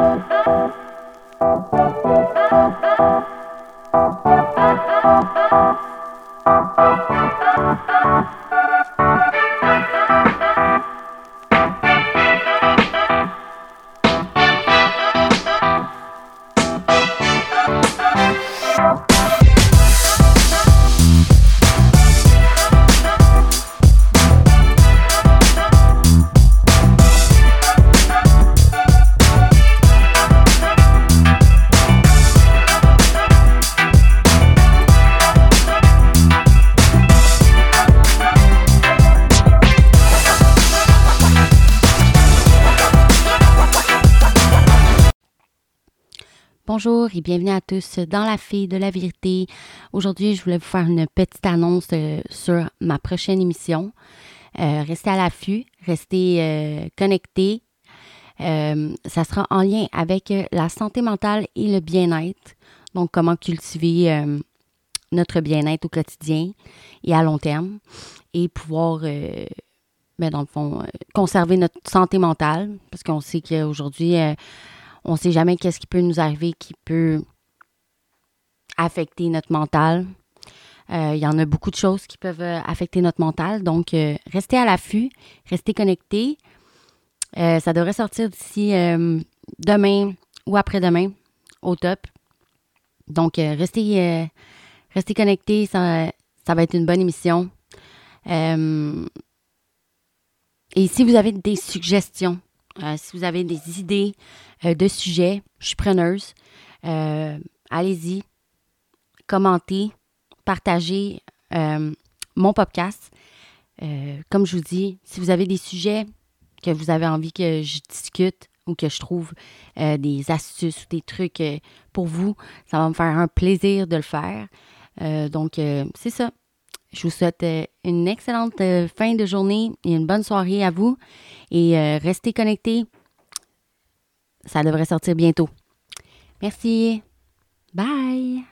Thank you. Bonjour et bienvenue à tous dans la fille de la vérité. Aujourd'hui, je voulais vous faire une petite annonce euh, sur ma prochaine émission. Euh, restez à l'affût, restez euh, connectés. ça sera en lien avec la santé mentale et le bien-être. Donc, comment cultiver notre bien-être au quotidien et à long terme et pouvoir, ben, dans le fond, conserver notre santé mentale parce qu'on sait qu'aujourd'hui, on ne sait jamais qu'est-ce qui peut nous arriver qui peut affecter notre mental. Euh, il y en a beaucoup de choses qui peuvent euh, affecter notre mental. Donc, euh, restez à l'affût, restez connectés. ça devrait sortir d'ici demain ou après-demain, au top. Donc, restez, restez connectés, ça, ça, va être une bonne émission. et si vous avez des suggestions, si vous avez des idées, euh, de sujets. Je suis preneuse. Euh, allez-y, commentez, partagez euh, mon podcast. comme je vous dis, si vous avez des sujets que vous avez envie que je discute ou que je trouve des astuces ou des trucs pour vous, ça va me faire un plaisir de le faire. donc, c'est ça. Je vous souhaite une excellente fin de journée et une bonne soirée à vous. Et restez connectés. Ça devrait sortir bientôt. Merci. Bye.